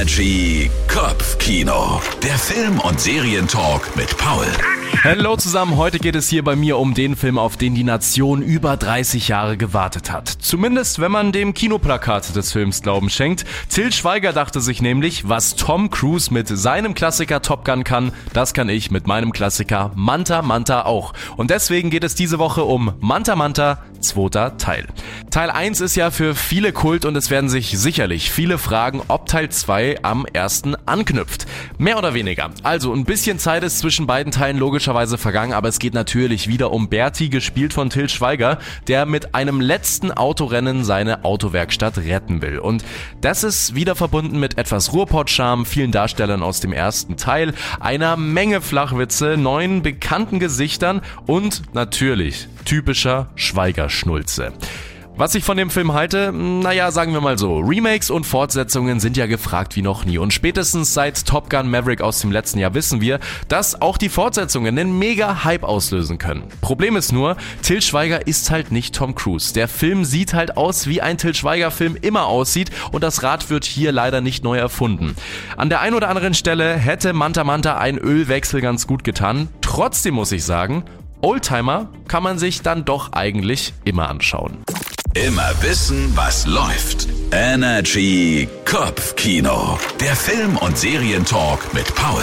Energy Kopfkino. Der Film- und Serientalk mit Paul. Hallo zusammen, heute geht es hier bei mir um den Film, auf den die Nation über 30 Jahre gewartet hat. Zumindest wenn man dem Kinoplakat des Films Glauben schenkt. Till Schweiger dachte sich nämlich, was Tom Cruise mit seinem Klassiker Top Gun kann, das kann ich mit meinem Klassiker Manta Manta auch. Und deswegen geht es diese Woche um Manta Manta, zweiter Teil. Teil 1 ist ja für viele Kult und es werden sich sicherlich viele fragen, ob Teil 2 am ersten anknüpft. Mehr oder weniger. Also ein bisschen Zeit ist zwischen beiden Teilen logischerweise vergangen, aber es geht natürlich wieder um Berti, gespielt von Till Schweiger, der mit einem letzten Autorennen seine Autowerkstatt retten will. Und das ist wieder verbunden mit etwas Ruhrpott-Charme, vielen Darstellern aus dem ersten Teil, einer Menge Flachwitze, neuen bekannten Gesichtern und natürlich typischer Schweigerschnulze. Was ich von dem Film halte, naja, sagen wir mal so, Remakes und Fortsetzungen sind ja gefragt wie noch nie und spätestens seit Top Gun Maverick aus dem letzten Jahr wissen wir, dass auch die Fortsetzungen einen mega Hype auslösen können. Problem ist nur, Till Schweiger ist halt nicht Tom Cruise. Der Film sieht halt aus, wie ein Till Schweiger Film immer aussieht und das Rad wird hier leider nicht neu erfunden. An der einen oder anderen Stelle hätte Manta Manta ein Ölwechsel ganz gut getan. Trotzdem muss ich sagen, Oldtimer kann man sich dann doch eigentlich immer anschauen. Immer wissen, was läuft. Energy Kopfkino. Der Film- und Serientalk mit Paul.